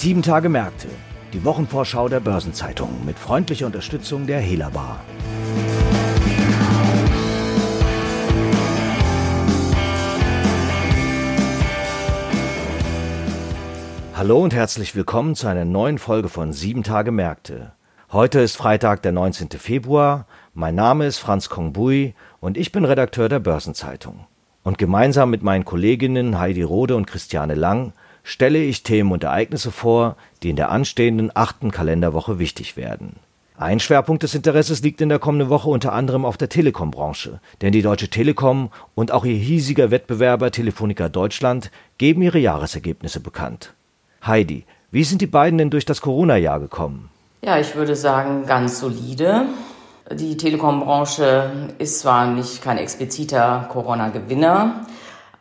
Sieben Tage Märkte. Die Wochenvorschau der Börsenzeitung mit freundlicher Unterstützung der Hela Bar. Hallo und herzlich willkommen zu einer neuen Folge von Sieben Tage Märkte. Heute ist Freitag, der 19. Februar. Mein Name ist Franz Kongbui und ich bin Redakteur der Börsenzeitung. Und gemeinsam mit meinen Kolleginnen Heidi Rode und Christiane Lang stelle ich Themen und Ereignisse vor, die in der anstehenden achten Kalenderwoche wichtig werden. Ein Schwerpunkt des Interesses liegt in der kommenden Woche unter anderem auf der Telekom-Branche, denn die Deutsche Telekom und auch ihr hiesiger Wettbewerber Telefonica Deutschland geben ihre Jahresergebnisse bekannt. Heidi, wie sind die beiden denn durch das Corona-Jahr gekommen? Ja, ich würde sagen, ganz solide. Die Telekom-Branche ist zwar nicht kein expliziter Corona-Gewinner,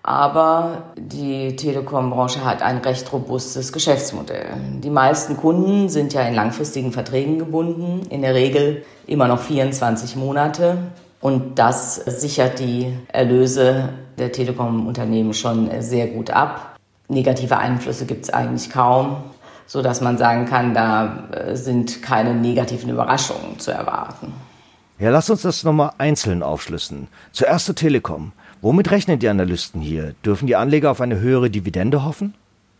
aber die Telekom-Branche hat ein recht robustes Geschäftsmodell. Die meisten Kunden sind ja in langfristigen Verträgen gebunden, in der Regel immer noch 24 Monate. Und das sichert die Erlöse der Telekom-Unternehmen schon sehr gut ab. Negative Einflüsse gibt es eigentlich kaum, so dass man sagen kann, da äh, sind keine negativen Überraschungen zu erwarten. Ja, lass uns das nochmal einzeln aufschlüssen. Zuerst zur Telekom. Womit rechnen die Analysten hier? Dürfen die Anleger auf eine höhere Dividende hoffen?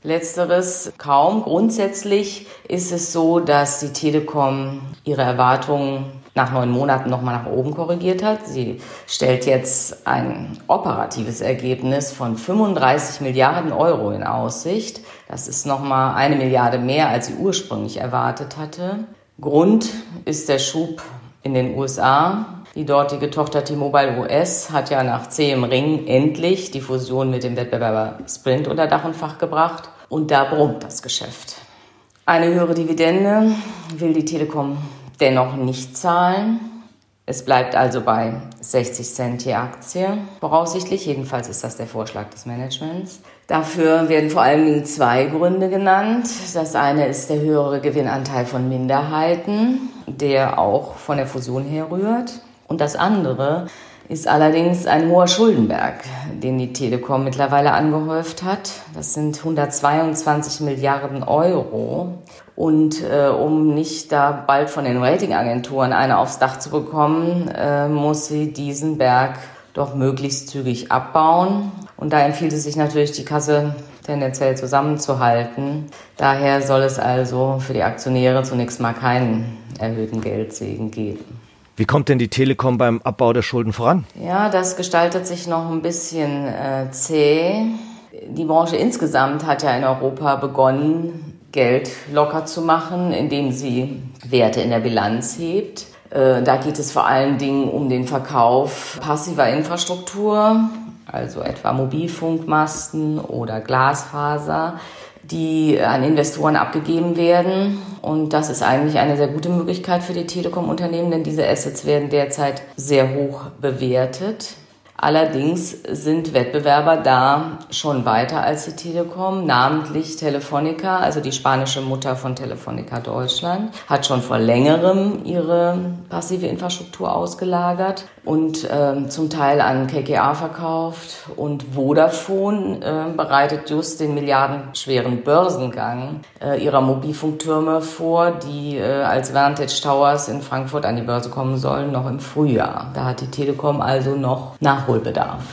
Letzteres kaum. Grundsätzlich ist es so, dass die Telekom ihre Erwartungen nach neun Monaten nochmal nach oben korrigiert hat. Sie stellt jetzt ein operatives Ergebnis von 35 Milliarden Euro in Aussicht. Das ist nochmal eine Milliarde mehr, als sie ursprünglich erwartet hatte. Grund ist der Schub in den USA. Die dortige Tochter T-Mobile US hat ja nach zähem Ring endlich die Fusion mit dem Wettbewerber Sprint unter Dach und Fach gebracht. Und da brummt das Geschäft. Eine höhere Dividende will die Telekom dennoch nicht zahlen. Es bleibt also bei 60 Cent je Aktie. Voraussichtlich, jedenfalls ist das der Vorschlag des Managements. Dafür werden vor allen Dingen zwei Gründe genannt. Das eine ist der höhere Gewinnanteil von Minderheiten, der auch von der Fusion herrührt. Und das andere ist allerdings ein hoher Schuldenberg, den die Telekom mittlerweile angehäuft hat. Das sind 122 Milliarden Euro. Und äh, um nicht da bald von den Ratingagenturen eine aufs Dach zu bekommen, äh, muss sie diesen Berg doch möglichst zügig abbauen. Und da empfiehlt es sich natürlich, die Kasse tendenziell zusammenzuhalten. Daher soll es also für die Aktionäre zunächst mal keinen erhöhten Geldsegen geben. Wie kommt denn die Telekom beim Abbau der Schulden voran? Ja, das gestaltet sich noch ein bisschen äh, zäh. Die Branche insgesamt hat ja in Europa begonnen, Geld locker zu machen, indem sie Werte in der Bilanz hebt. Äh, da geht es vor allen Dingen um den Verkauf passiver Infrastruktur, also etwa Mobilfunkmasten oder Glasfaser die an Investoren abgegeben werden. Und das ist eigentlich eine sehr gute Möglichkeit für die Telekom-Unternehmen, denn diese Assets werden derzeit sehr hoch bewertet. Allerdings sind Wettbewerber da schon weiter als die Telekom, namentlich Telefonica, also die spanische Mutter von Telefonica Deutschland, hat schon vor längerem ihre passive Infrastruktur ausgelagert und äh, zum Teil an KKA verkauft. Und Vodafone äh, bereitet just den milliardenschweren Börsengang äh, ihrer Mobilfunktürme vor, die äh, als Vantage Towers in Frankfurt an die Börse kommen sollen, noch im Frühjahr. Da hat die Telekom also noch nach Nachholbedarf.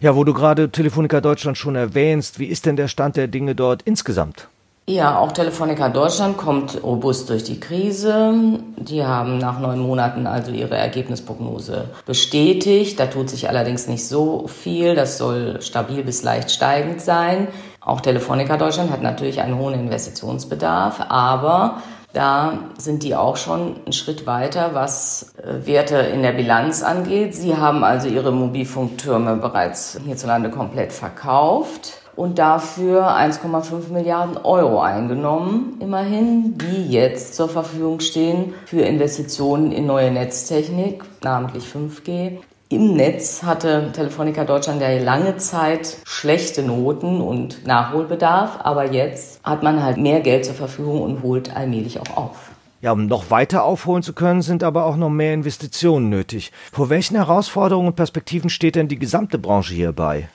Ja, wo du gerade Telefonica Deutschland schon erwähnst, wie ist denn der Stand der Dinge dort insgesamt? Ja, auch Telefonica Deutschland kommt robust durch die Krise. Die haben nach neun Monaten also ihre Ergebnisprognose bestätigt. Da tut sich allerdings nicht so viel. Das soll stabil bis leicht steigend sein. Auch Telefonica Deutschland hat natürlich einen hohen Investitionsbedarf, aber da sind die auch schon einen Schritt weiter, was äh, Werte in der Bilanz angeht. Sie haben also ihre Mobilfunktürme bereits hierzulande komplett verkauft und dafür 1,5 Milliarden Euro eingenommen, immerhin, die jetzt zur Verfügung stehen für Investitionen in neue Netztechnik, namentlich 5G, im Netz hatte Telefonica Deutschland ja lange Zeit schlechte Noten und Nachholbedarf, aber jetzt hat man halt mehr Geld zur Verfügung und holt allmählich auch auf. Ja, um noch weiter aufholen zu können, sind aber auch noch mehr Investitionen nötig. Vor welchen Herausforderungen und Perspektiven steht denn die gesamte Branche hierbei?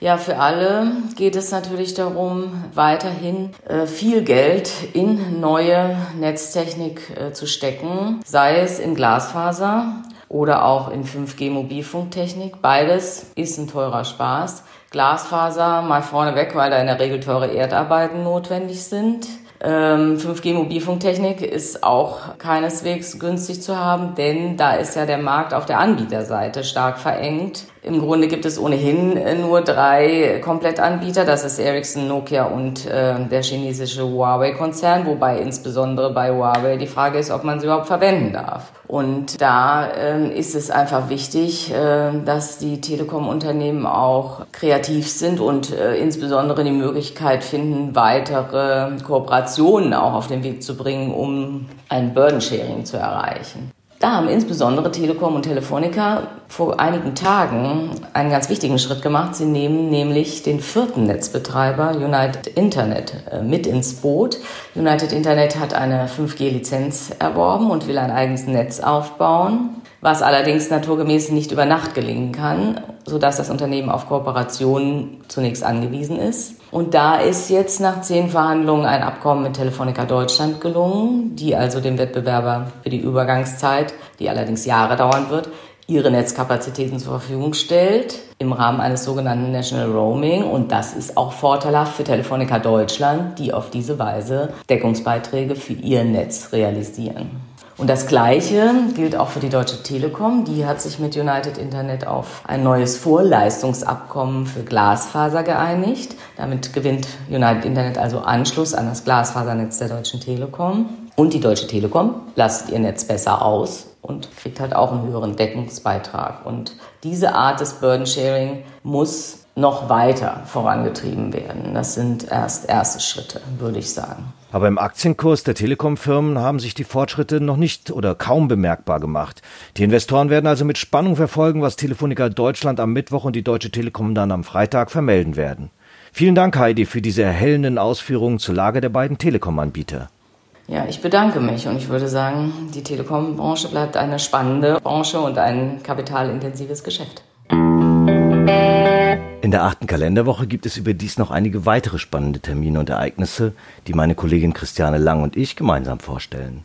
Ja, für alle geht es natürlich darum, weiterhin äh, viel Geld in neue Netztechnik äh, zu stecken, sei es in Glasfaser oder auch in 5G-Mobilfunktechnik. Beides ist ein teurer Spaß. Glasfaser mal vorneweg, weil da in der Regel teure Erdarbeiten notwendig sind. 5G-Mobilfunktechnik ähm, ist auch keineswegs günstig zu haben, denn da ist ja der Markt auf der Anbieterseite stark verengt. Im Grunde gibt es ohnehin äh, nur drei Komplettanbieter. Das ist Ericsson, Nokia und äh, der chinesische Huawei-Konzern, wobei insbesondere bei Huawei die Frage ist, ob man sie überhaupt verwenden darf. Und da äh, ist es einfach wichtig, äh, dass die Telekom-Unternehmen auch kreativ sind und äh, insbesondere die Möglichkeit finden, weitere Kooperationen auch auf den Weg zu bringen, um ein Burden-Sharing zu erreichen. Da haben insbesondere Telekom und Telefonica vor einigen Tagen einen ganz wichtigen Schritt gemacht. Sie nehmen nämlich den vierten Netzbetreiber United Internet äh, mit ins Boot. United Internet hat eine 5G-Lizenz erworben und will ein eigenes Netz aufbauen, was allerdings naturgemäß nicht über Nacht gelingen kann, sodass das Unternehmen auf Kooperationen zunächst angewiesen ist. Und da ist jetzt nach zehn Verhandlungen ein Abkommen mit Telefonica Deutschland gelungen, die also dem Wettbewerber für die Übergangszeit, die allerdings Jahre dauern wird, ihre Netzkapazitäten zur Verfügung stellt im Rahmen eines sogenannten National Roaming. Und das ist auch vorteilhaft für Telefonica Deutschland, die auf diese Weise Deckungsbeiträge für ihr Netz realisieren. Und das Gleiche gilt auch für die Deutsche Telekom. Die hat sich mit United Internet auf ein neues Vorleistungsabkommen für Glasfaser geeinigt. Damit gewinnt United Internet also Anschluss an das Glasfasernetz der Deutschen Telekom. Und die Deutsche Telekom lasst ihr Netz besser aus und kriegt halt auch einen höheren Deckungsbeitrag. Und diese Art des Burden Sharing muss noch weiter vorangetrieben werden. Das sind erst erste Schritte, würde ich sagen. Aber im Aktienkurs der Telekom-Firmen haben sich die Fortschritte noch nicht oder kaum bemerkbar gemacht. Die Investoren werden also mit Spannung verfolgen, was Telefonica Deutschland am Mittwoch und die Deutsche Telekom dann am Freitag vermelden werden. Vielen Dank, Heidi, für diese erhellenden Ausführungen zur Lage der beiden Telekom-Anbieter. Ja, ich bedanke mich und ich würde sagen, die Telekom-Branche bleibt eine spannende Branche und ein kapitalintensives Geschäft. In der achten Kalenderwoche gibt es überdies noch einige weitere spannende Termine und Ereignisse, die meine Kollegin Christiane Lang und ich gemeinsam vorstellen.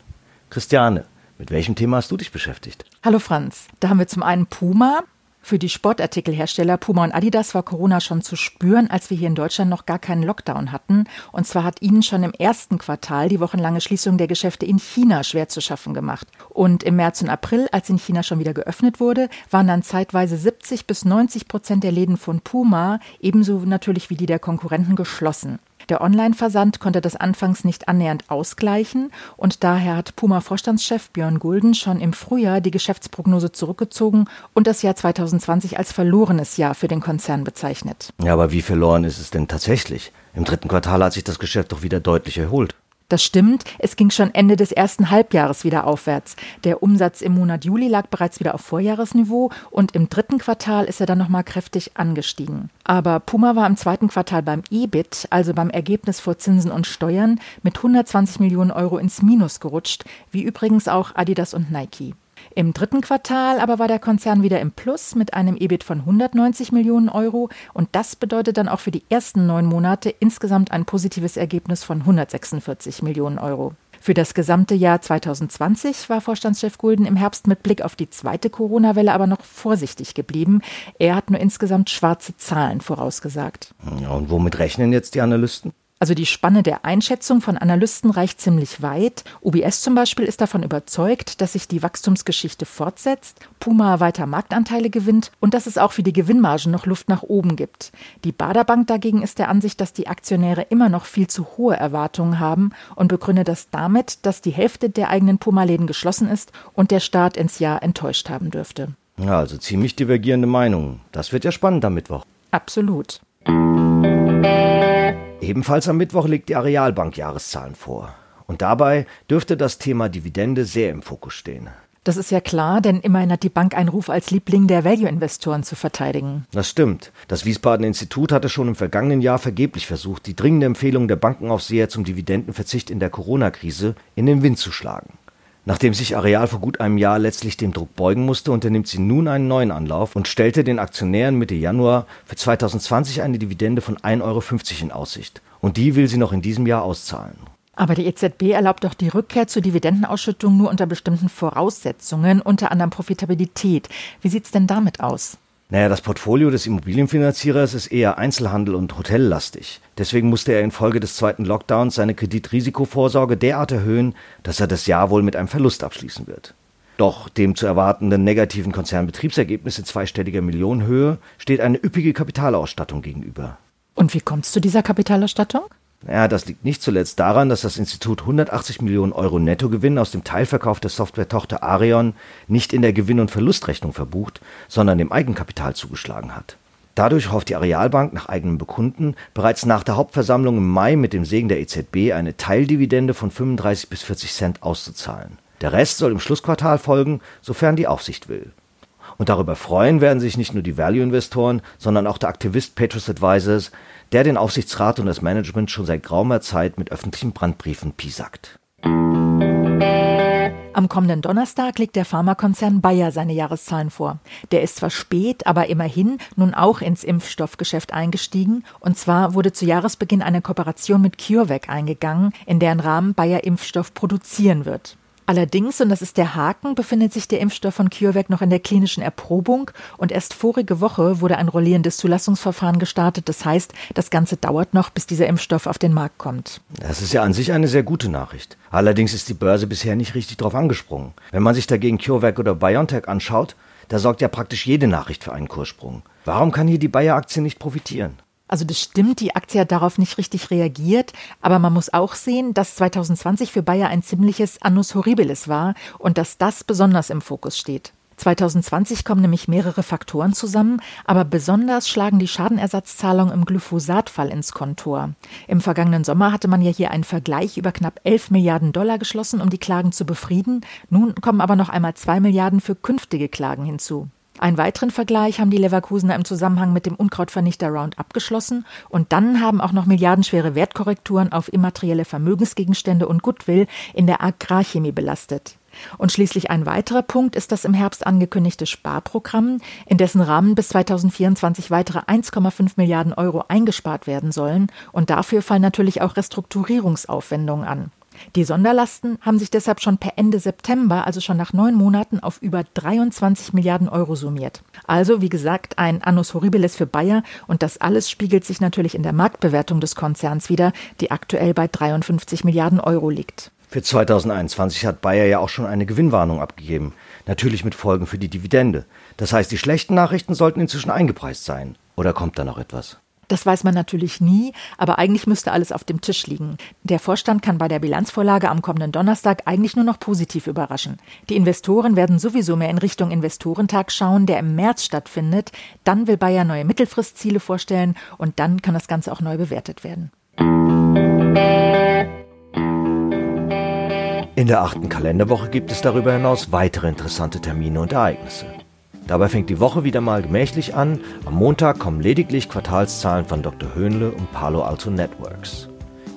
Christiane, mit welchem Thema hast du dich beschäftigt? Hallo Franz, da haben wir zum einen Puma, für die Sportartikelhersteller Puma und Adidas war Corona schon zu spüren, als wir hier in Deutschland noch gar keinen Lockdown hatten. Und zwar hat ihnen schon im ersten Quartal die wochenlange Schließung der Geschäfte in China schwer zu schaffen gemacht. Und im März und April, als in China schon wieder geöffnet wurde, waren dann zeitweise 70 bis 90 Prozent der Läden von Puma, ebenso natürlich wie die der Konkurrenten, geschlossen. Der Online-Versand konnte das anfangs nicht annähernd ausgleichen und daher hat Puma-Vorstandschef Björn Gulden schon im Frühjahr die Geschäftsprognose zurückgezogen und das Jahr 2020 als verlorenes Jahr für den Konzern bezeichnet. Ja, aber wie verloren ist es denn tatsächlich? Im dritten Quartal hat sich das Geschäft doch wieder deutlich erholt. Das stimmt, es ging schon Ende des ersten Halbjahres wieder aufwärts. Der Umsatz im Monat Juli lag bereits wieder auf Vorjahresniveau und im dritten Quartal ist er dann nochmal kräftig angestiegen. Aber Puma war im zweiten Quartal beim EBIT, also beim Ergebnis vor Zinsen und Steuern, mit 120 Millionen Euro ins Minus gerutscht, wie übrigens auch Adidas und Nike. Im dritten Quartal aber war der Konzern wieder im Plus mit einem EBIT von 190 Millionen Euro und das bedeutet dann auch für die ersten neun Monate insgesamt ein positives Ergebnis von 146 Millionen Euro. Für das gesamte Jahr 2020 war Vorstandschef Gulden im Herbst mit Blick auf die zweite Corona-Welle aber noch vorsichtig geblieben. Er hat nur insgesamt schwarze Zahlen vorausgesagt. Ja, und womit rechnen jetzt die Analysten? Also die Spanne der Einschätzung von Analysten reicht ziemlich weit. UBS zum Beispiel ist davon überzeugt, dass sich die Wachstumsgeschichte fortsetzt, Puma weiter Marktanteile gewinnt und dass es auch für die Gewinnmargen noch Luft nach oben gibt. Die Baderbank dagegen ist der Ansicht, dass die Aktionäre immer noch viel zu hohe Erwartungen haben und begründet das damit, dass die Hälfte der eigenen Puma-Läden geschlossen ist und der Staat ins Jahr enttäuscht haben dürfte. Ja, also ziemlich divergierende Meinungen. Das wird ja spannend am Mittwoch. Absolut. Ebenfalls am Mittwoch legt die Arealbank Jahreszahlen vor. Und dabei dürfte das Thema Dividende sehr im Fokus stehen. Das ist ja klar, denn immerhin hat die Bank einen Ruf als Liebling der Value-Investoren zu verteidigen. Das stimmt. Das Wiesbaden Institut hatte schon im vergangenen Jahr vergeblich versucht, die dringende Empfehlung der Bankenaufseher zum Dividendenverzicht in der Corona-Krise in den Wind zu schlagen. Nachdem sich Areal vor gut einem Jahr letztlich dem Druck beugen musste, unternimmt sie nun einen neuen Anlauf und stellte den Aktionären Mitte Januar für 2020 eine Dividende von 1,50 Euro in Aussicht. Und die will sie noch in diesem Jahr auszahlen. Aber die EZB erlaubt doch die Rückkehr zur Dividendenausschüttung nur unter bestimmten Voraussetzungen, unter anderem Profitabilität. Wie sieht es denn damit aus? Naja, das Portfolio des Immobilienfinanzierers ist eher Einzelhandel und Hotellastig. Deswegen musste er infolge des zweiten Lockdowns seine Kreditrisikovorsorge derart erhöhen, dass er das Jahr wohl mit einem Verlust abschließen wird. Doch dem zu erwartenden negativen Konzernbetriebsergebnis in zweistelliger Millionenhöhe steht eine üppige Kapitalausstattung gegenüber. Und wie kommt es zu dieser Kapitalausstattung? Ja, das liegt nicht zuletzt daran, dass das Institut 180 Millionen Euro Nettogewinn aus dem Teilverkauf der Software-Tochter Arion nicht in der Gewinn- und Verlustrechnung verbucht, sondern dem Eigenkapital zugeschlagen hat. Dadurch hofft die Arealbank nach eigenem Bekunden bereits nach der Hauptversammlung im Mai mit dem Segen der EZB eine Teildividende von 35 bis 40 Cent auszuzahlen. Der Rest soll im Schlussquartal folgen, sofern die Aufsicht will. Und darüber freuen werden sich nicht nur die Value-Investoren, sondern auch der Aktivist Petrus Advisors, der den Aufsichtsrat und das Management schon seit geraumer Zeit mit öffentlichen Brandbriefen piesackt. Am kommenden Donnerstag legt der Pharmakonzern Bayer seine Jahreszahlen vor. Der ist zwar spät, aber immerhin nun auch ins Impfstoffgeschäft eingestiegen. Und zwar wurde zu Jahresbeginn eine Kooperation mit CureVac eingegangen, in deren Rahmen Bayer Impfstoff produzieren wird. Allerdings, und das ist der Haken, befindet sich der Impfstoff von CureVac noch in der klinischen Erprobung und erst vorige Woche wurde ein rollierendes Zulassungsverfahren gestartet. Das heißt, das Ganze dauert noch, bis dieser Impfstoff auf den Markt kommt. Das ist ja an sich eine sehr gute Nachricht. Allerdings ist die Börse bisher nicht richtig darauf angesprungen. Wenn man sich dagegen CureVac oder BioNTech anschaut, da sorgt ja praktisch jede Nachricht für einen Kurssprung. Warum kann hier die Bayer-Aktie nicht profitieren? Also das stimmt, die Aktie hat darauf nicht richtig reagiert, aber man muss auch sehen, dass 2020 für Bayer ein ziemliches Annus Horribilis war und dass das besonders im Fokus steht. 2020 kommen nämlich mehrere Faktoren zusammen, aber besonders schlagen die Schadenersatzzahlungen im Glyphosat-Fall ins Kontor. Im vergangenen Sommer hatte man ja hier einen Vergleich über knapp 11 Milliarden Dollar geschlossen, um die Klagen zu befrieden. Nun kommen aber noch einmal 2 Milliarden für künftige Klagen hinzu. Einen weiteren Vergleich haben die Leverkusener im Zusammenhang mit dem Unkrautvernichter Round abgeschlossen und dann haben auch noch milliardenschwere Wertkorrekturen auf immaterielle Vermögensgegenstände und Goodwill in der Agrarchemie belastet. Und schließlich ein weiterer Punkt ist das im Herbst angekündigte Sparprogramm, in dessen Rahmen bis 2024 weitere 1,5 Milliarden Euro eingespart werden sollen. Und dafür fallen natürlich auch Restrukturierungsaufwendungen an. Die Sonderlasten haben sich deshalb schon per Ende September, also schon nach neun Monaten, auf über 23 Milliarden Euro summiert. Also, wie gesagt, ein Annus Horribilis für Bayer und das alles spiegelt sich natürlich in der Marktbewertung des Konzerns wieder, die aktuell bei 53 Milliarden Euro liegt. Für 2021 hat Bayer ja auch schon eine Gewinnwarnung abgegeben, natürlich mit Folgen für die Dividende. Das heißt, die schlechten Nachrichten sollten inzwischen eingepreist sein. Oder kommt da noch etwas? Das weiß man natürlich nie, aber eigentlich müsste alles auf dem Tisch liegen. Der Vorstand kann bei der Bilanzvorlage am kommenden Donnerstag eigentlich nur noch positiv überraschen. Die Investoren werden sowieso mehr in Richtung Investorentag schauen, der im März stattfindet. Dann will Bayer neue Mittelfristziele vorstellen und dann kann das Ganze auch neu bewertet werden. In der achten Kalenderwoche gibt es darüber hinaus weitere interessante Termine und Ereignisse. Dabei fängt die Woche wieder mal gemächlich an. Am Montag kommen lediglich Quartalszahlen von Dr. Höhnle und Palo Alto Networks.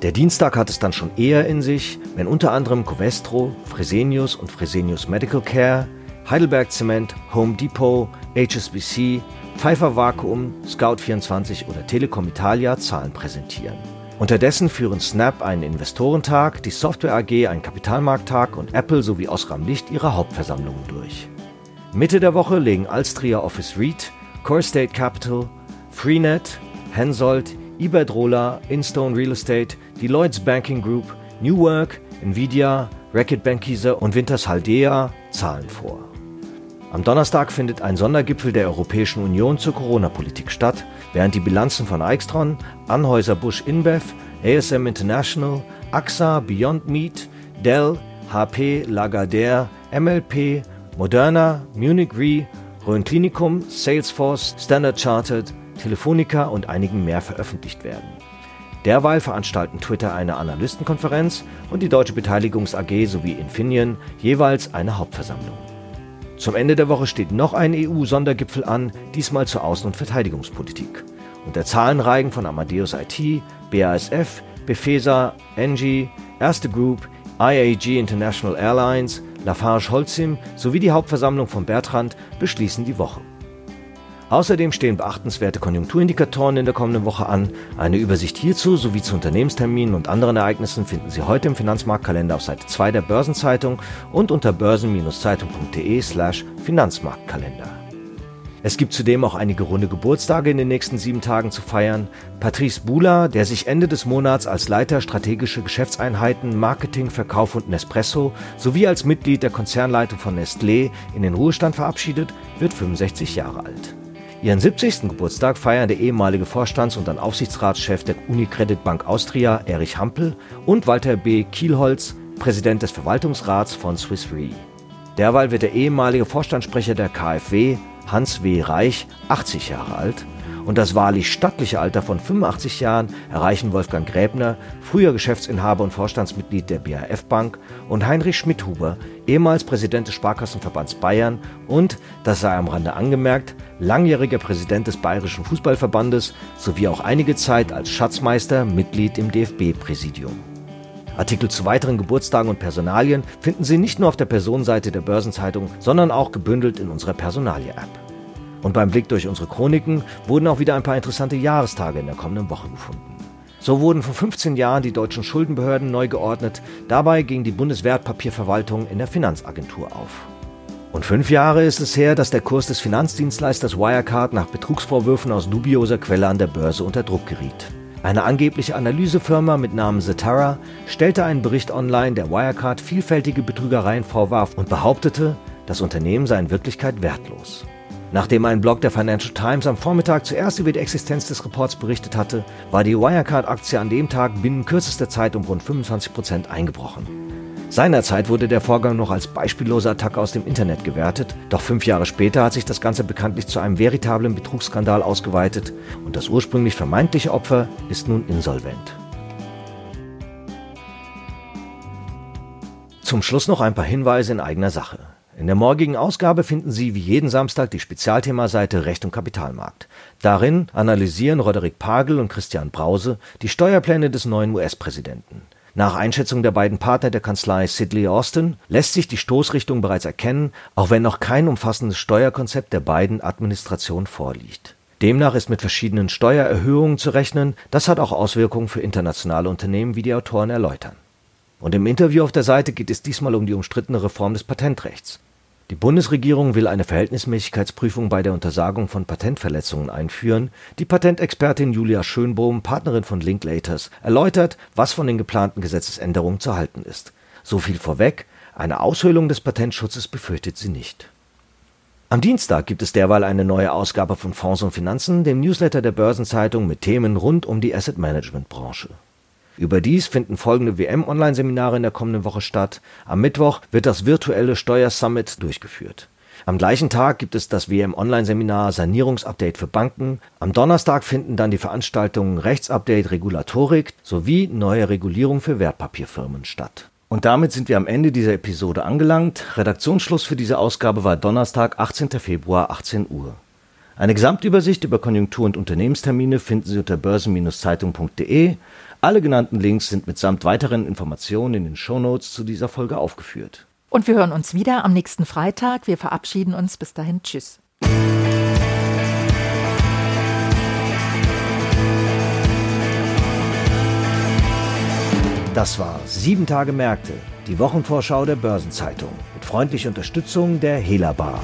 Der Dienstag hat es dann schon eher in sich, wenn unter anderem Covestro, Fresenius und Fresenius Medical Care, Heidelberg Zement, Home Depot, HSBC, Pfeiffer Vakuum, Scout24 oder Telekom Italia Zahlen präsentieren. Unterdessen führen Snap einen Investorentag, die Software AG einen Kapitalmarkttag und Apple sowie Osram Licht ihre Hauptversammlungen durch. Mitte der Woche legen Alstria Office REIT, Core State Capital, Freenet, Hensoldt, Iberdrola, Instone Real Estate, Deloitte's Banking Group, New Work, Nvidia, Racket Bankise und Winters Haldea Zahlen vor. Am Donnerstag findet ein Sondergipfel der Europäischen Union zur Corona-Politik statt, während die Bilanzen von Eichstron, Anhäuser-Busch InBev, ASM International, AXA, Beyond Meat, Dell, HP, Lagardère, MLP, Moderna, Munich Re, Rhön Klinikum, Salesforce, Standard Chartered, Telefonica und einigen mehr veröffentlicht werden. Derweil veranstalten Twitter eine Analystenkonferenz und die Deutsche Beteiligungs AG sowie Infineon jeweils eine Hauptversammlung. Zum Ende der Woche steht noch ein EU-Sondergipfel an, diesmal zur Außen- und Verteidigungspolitik. Und der Zahlenreigen von Amadeus IT, BASF, Befesa, Engie, Erste Group, IAG International Airlines, Lafarge-Holcim sowie die Hauptversammlung von Bertrand beschließen die Woche. Außerdem stehen beachtenswerte Konjunkturindikatoren in der kommenden Woche an. Eine Übersicht hierzu sowie zu Unternehmensterminen und anderen Ereignissen finden Sie heute im Finanzmarktkalender auf Seite 2 der Börsenzeitung und unter börsen-zeitung.de slash Finanzmarktkalender. Es gibt zudem auch einige runde Geburtstage in den nächsten sieben Tagen zu feiern. Patrice Bula, der sich Ende des Monats als Leiter strategische Geschäftseinheiten, Marketing, Verkauf und Nespresso sowie als Mitglied der Konzernleitung von Nestlé in den Ruhestand verabschiedet, wird 65 Jahre alt. Ihren 70. Geburtstag feiern der ehemalige Vorstands- und dann Aufsichtsratschef der Unicredit Bank Austria, Erich Hampel, und Walter B. Kielholz, Präsident des Verwaltungsrats von Swiss Re. Derweil wird der ehemalige Vorstandssprecher der KfW, Hans W. Reich, 80 Jahre alt und das wahrlich stattliche Alter von 85 Jahren erreichen Wolfgang Gräbner, früher Geschäftsinhaber und Vorstandsmitglied der BAF Bank, und Heinrich Schmidhuber, ehemals Präsident des Sparkassenverbands Bayern und, das sei am Rande angemerkt, langjähriger Präsident des Bayerischen Fußballverbandes sowie auch einige Zeit als Schatzmeister Mitglied im DFB-Präsidium. Artikel zu weiteren Geburtstagen und Personalien finden Sie nicht nur auf der Personenseite der Börsenzeitung, sondern auch gebündelt in unserer Personalie-App. Und beim Blick durch unsere Chroniken wurden auch wieder ein paar interessante Jahrestage in der kommenden Woche gefunden. So wurden vor 15 Jahren die deutschen Schuldenbehörden neu geordnet, dabei ging die Bundeswertpapierverwaltung in der Finanzagentur auf. Und fünf Jahre ist es her, dass der Kurs des Finanzdienstleisters Wirecard nach Betrugsvorwürfen aus dubioser Quelle an der Börse unter Druck geriet. Eine angebliche Analysefirma mit Namen Zetara stellte einen Bericht online, der Wirecard vielfältige Betrügereien vorwarf und behauptete, das Unternehmen sei in Wirklichkeit wertlos. Nachdem ein Blog der Financial Times am Vormittag zuerst über die Existenz des Reports berichtet hatte, war die Wirecard-Aktie an dem Tag binnen kürzester Zeit um rund 25 Prozent eingebrochen. Seinerzeit wurde der Vorgang noch als beispiellose Attacke aus dem Internet gewertet, doch fünf Jahre später hat sich das Ganze bekanntlich zu einem veritablen Betrugsskandal ausgeweitet und das ursprünglich vermeintliche Opfer ist nun insolvent. Zum Schluss noch ein paar Hinweise in eigener Sache. In der morgigen Ausgabe finden Sie wie jeden Samstag die Spezialthemaseite Recht und Kapitalmarkt. Darin analysieren Roderick Pagel und Christian Brause die Steuerpläne des neuen US-Präsidenten. Nach Einschätzung der beiden Partner der Kanzlei Sidley Austin lässt sich die Stoßrichtung bereits erkennen, auch wenn noch kein umfassendes Steuerkonzept der beiden Administrationen vorliegt. Demnach ist mit verschiedenen Steuererhöhungen zu rechnen, das hat auch Auswirkungen für internationale Unternehmen, wie die Autoren erläutern. Und im Interview auf der Seite geht es diesmal um die umstrittene Reform des Patentrechts. Die Bundesregierung will eine Verhältnismäßigkeitsprüfung bei der Untersagung von Patentverletzungen einführen. Die Patentexpertin Julia Schönbohm, Partnerin von Linklaters, erläutert, was von den geplanten Gesetzesänderungen zu halten ist. So viel vorweg, eine Aushöhlung des Patentschutzes befürchtet sie nicht. Am Dienstag gibt es derweil eine neue Ausgabe von Fonds und Finanzen, dem Newsletter der Börsenzeitung mit Themen rund um die Asset Management Branche. Überdies finden folgende WM-Online-Seminare in der kommenden Woche statt. Am Mittwoch wird das virtuelle Steuersummit durchgeführt. Am gleichen Tag gibt es das WM-Online-Seminar Sanierungsupdate für Banken. Am Donnerstag finden dann die Veranstaltungen Rechtsupdate Regulatorik sowie neue Regulierung für Wertpapierfirmen statt. Und damit sind wir am Ende dieser Episode angelangt. Redaktionsschluss für diese Ausgabe war Donnerstag, 18. Februar, 18 Uhr. Eine Gesamtübersicht über Konjunktur- und Unternehmenstermine finden Sie unter börsen-zeitung.de. Alle genannten Links sind mitsamt weiteren Informationen in den Shownotes zu dieser Folge aufgeführt. Und wir hören uns wieder am nächsten Freitag. Wir verabschieden uns. Bis dahin. Tschüss. Das war Sieben Tage Märkte, die Wochenvorschau der Börsenzeitung mit freundlicher Unterstützung der Hela Bar.